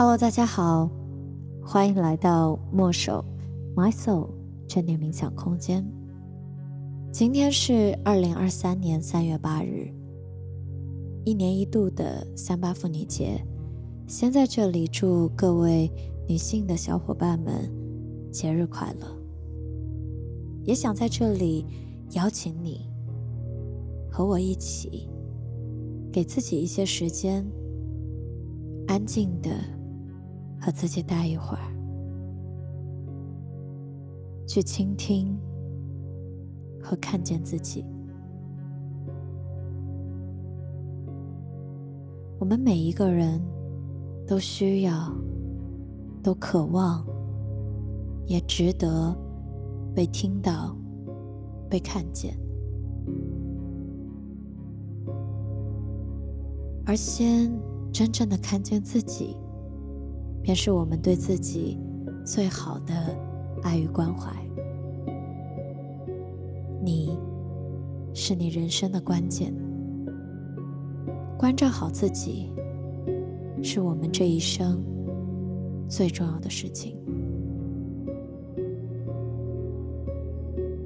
Hello，大家好，欢迎来到墨守 My Soul 正念冥想空间。今天是二零二三年三月八日，一年一度的三八妇女节。先在这里祝各位女性的小伙伴们节日快乐，也想在这里邀请你和我一起，给自己一些时间，安静的。和自己待一会儿，去倾听和看见自己。我们每一个人都需要、都渴望，也值得被听到、被看见。而先真正的看见自己。便是我们对自己最好的爱与关怀。你是你人生的关键，关照好自己，是我们这一生最重要的事情。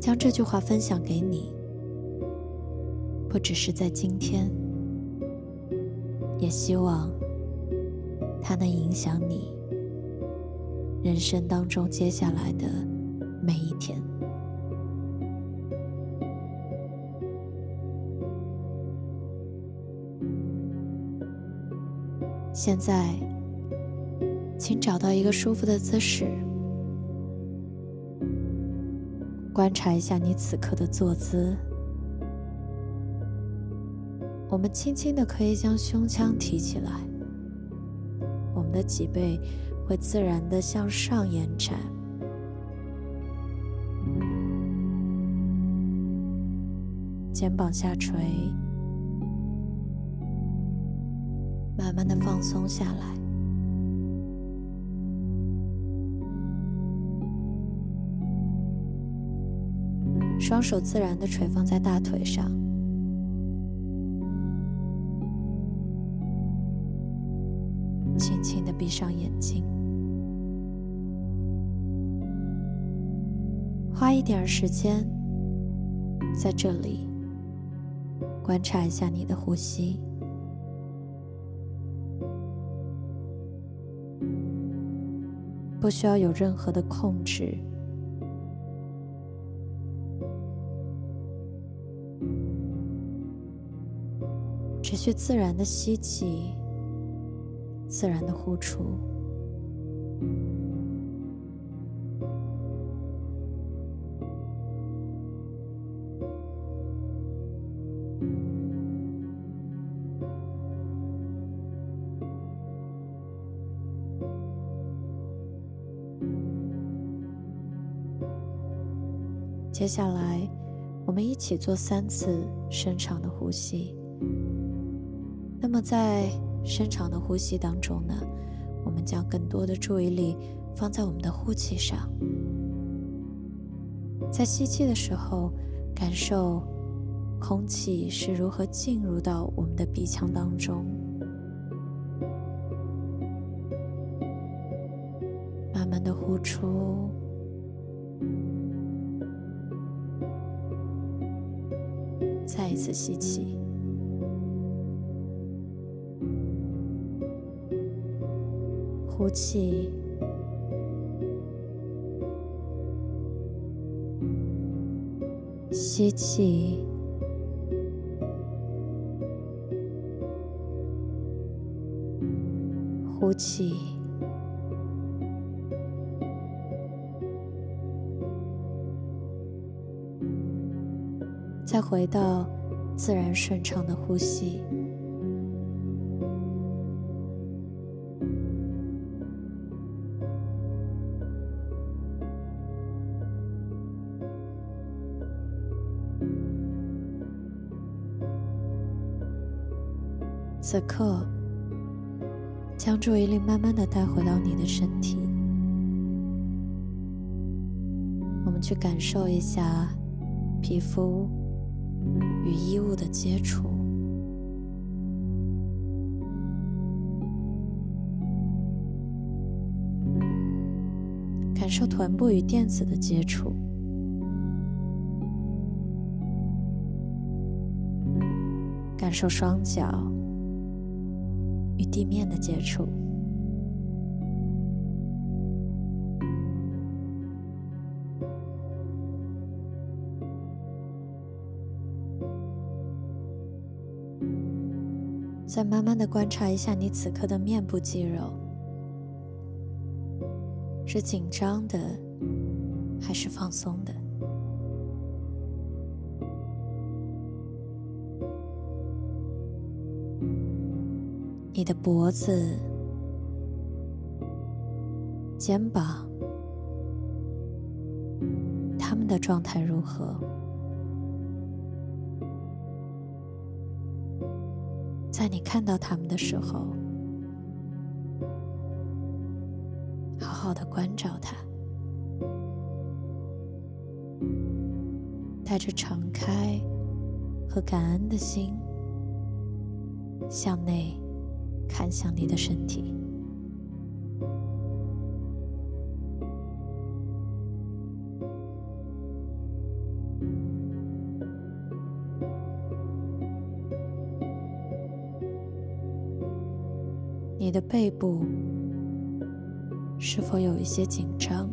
将这句话分享给你，不只是在今天，也希望。它能影响你人生当中接下来的每一天。现在，请找到一个舒服的姿势，观察一下你此刻的坐姿。我们轻轻的可以将胸腔提起来。我们的脊背会自然的向上延展，肩膀下垂，慢慢的放松下来，双手自然的垂放在大腿上。轻轻的闭上眼睛，花一点时间在这里观察一下你的呼吸，不需要有任何的控制，只需自然的吸气。自然的呼出。接下来，我们一起做三次深长的呼吸。那么在。深长的呼吸当中呢，我们将更多的注意力放在我们的呼气上。在吸气的时候，感受空气是如何进入到我们的鼻腔当中，慢慢的呼出，再一次吸气。呼气，吸气，呼气，再回到自然顺畅的呼吸。此刻，将注意力慢慢的带回到你的身体，我们去感受一下皮肤与衣物的接触，感受臀部与垫子的接触，感受双脚与地面的接触。再慢慢的观察一下你此刻的面部肌肉，是紧张的还是放松的？你的脖子、肩膀，他们的状态如何？在你看到他们的时候，好好的关照他，带着敞开和感恩的心，向内看向你的身体。你的背部是否有一些紧张？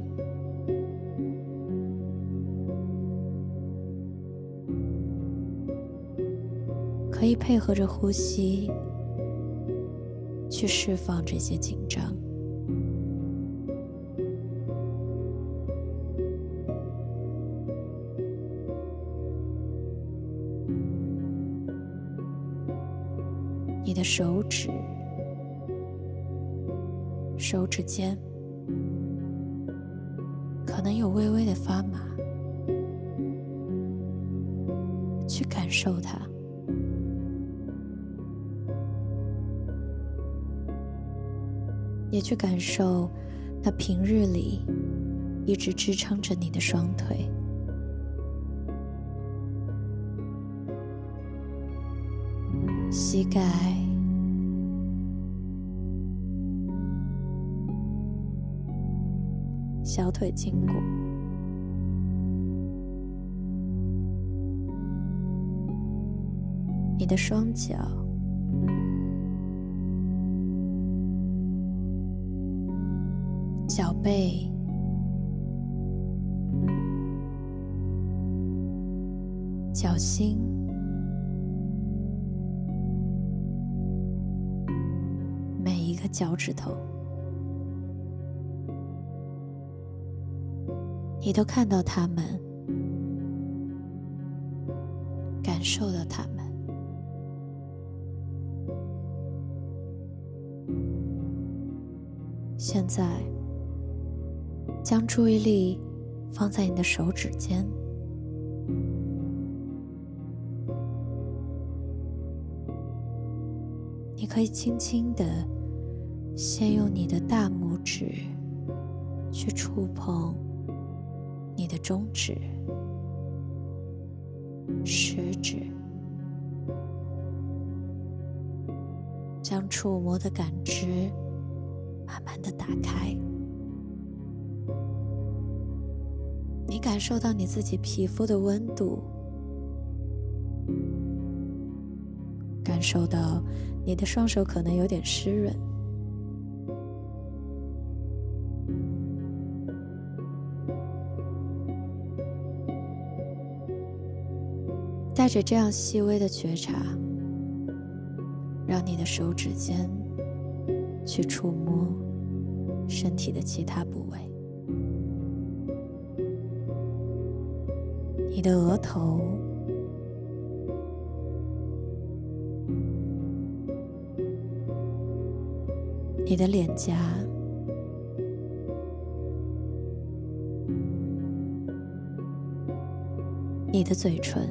可以配合着呼吸去释放这些紧张。你的手指。手指尖可能有微微的发麻，去感受它，也去感受那平日里一直支撑着你的双腿，膝盖。小腿筋骨，你的双脚，脚背，脚心，每一个脚趾头。你都看到他们，感受到他们。现在，将注意力放在你的手指间，你可以轻轻的，先用你的大拇指去触碰。你的中指、食指，将触摸的感知慢慢的打开。你感受到你自己皮肤的温度，感受到你的双手可能有点湿润。带着这样细微的觉察，让你的手指尖去触摸身体的其他部位，你的额头、你的脸颊、你的嘴唇。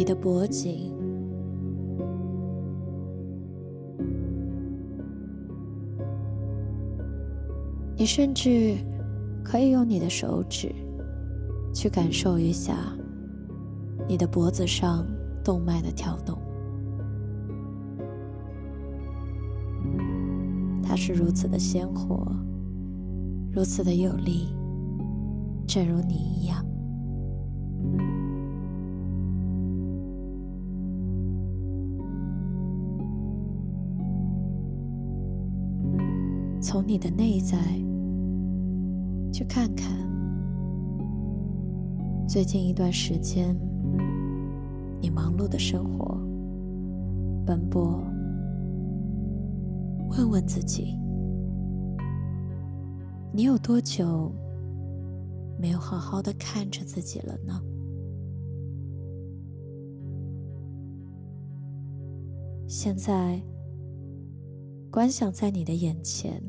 你的脖颈，你甚至可以用你的手指去感受一下你的脖子上动脉的跳动。它是如此的鲜活如此的有力正如你一样。从你的内在去看看，最近一段时间，你忙碌的生活、奔波。问问自己，你有多久没有好好的看着自己了呢？现在，观想在你的眼前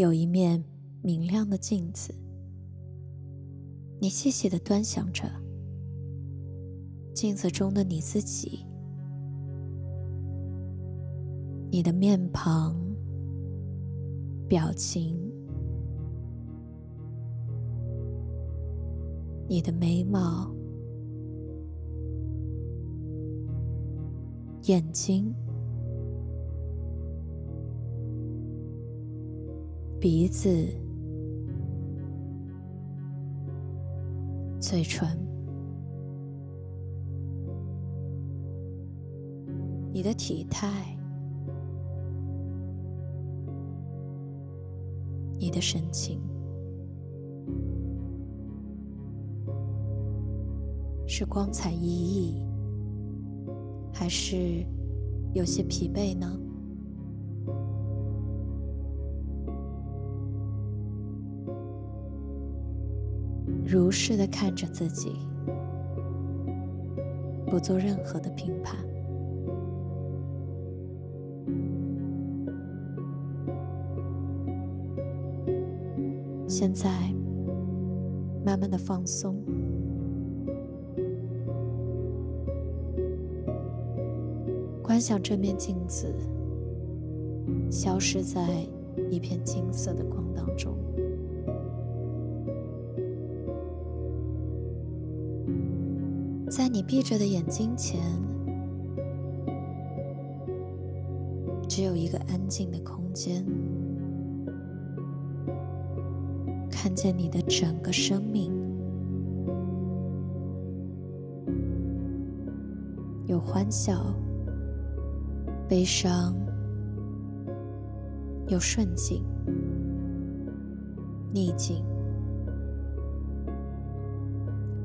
有一面明亮的镜子，你细细的端详着镜子中的你自己。你的面庞、表情、你的眉毛、眼睛、鼻子、嘴唇、你的体态。你的神情是光彩熠熠，还是有些疲惫呢？如实的看着自己，不做任何的评判。现在，慢慢的放松，观想这面镜子消失在一片金色的光当中，在你闭着的眼睛前，只有一个安静的空间。看见你的整个生命，有欢笑、悲伤，有顺境、逆境。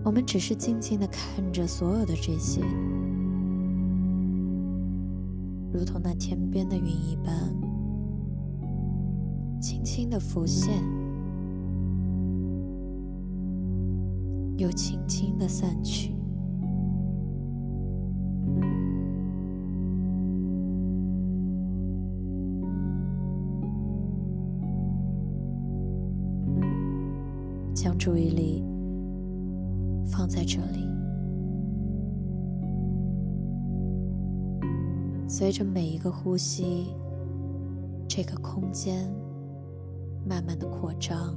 我们只是静静的看着所有的这些，如同那天边的云一般，轻轻的浮现。又轻轻的散去，将注意力这里，随着每一个呼吸，这个空间慢慢的扩张。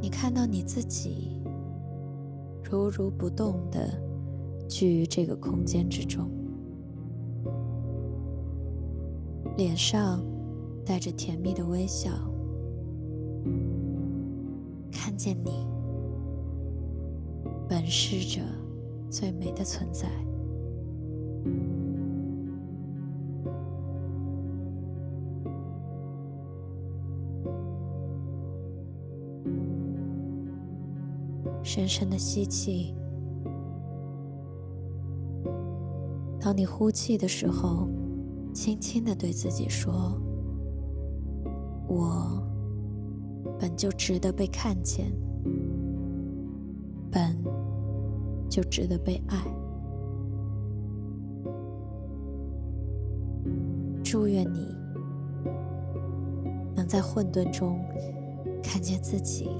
你看到你自己如如不动的居于这个空间之中，脸上带着甜蜜的微笑，见你本是着最美的存在。深深的吸气，当你呼气的时候，轻轻的对自己说：“我本就值得被看见，本就值得被爱。”祝愿你能在混沌中看见自己。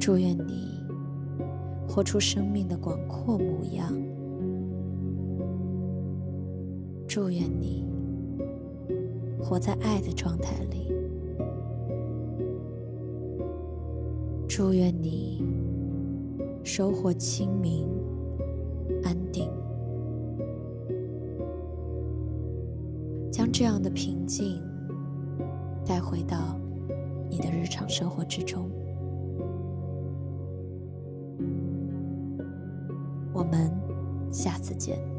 祝愿你活出生命的广阔模样。祝愿你活在爱的状态里。祝愿你收获清明安定。将这样的平静带回到你的日常生活之中。我们下次见。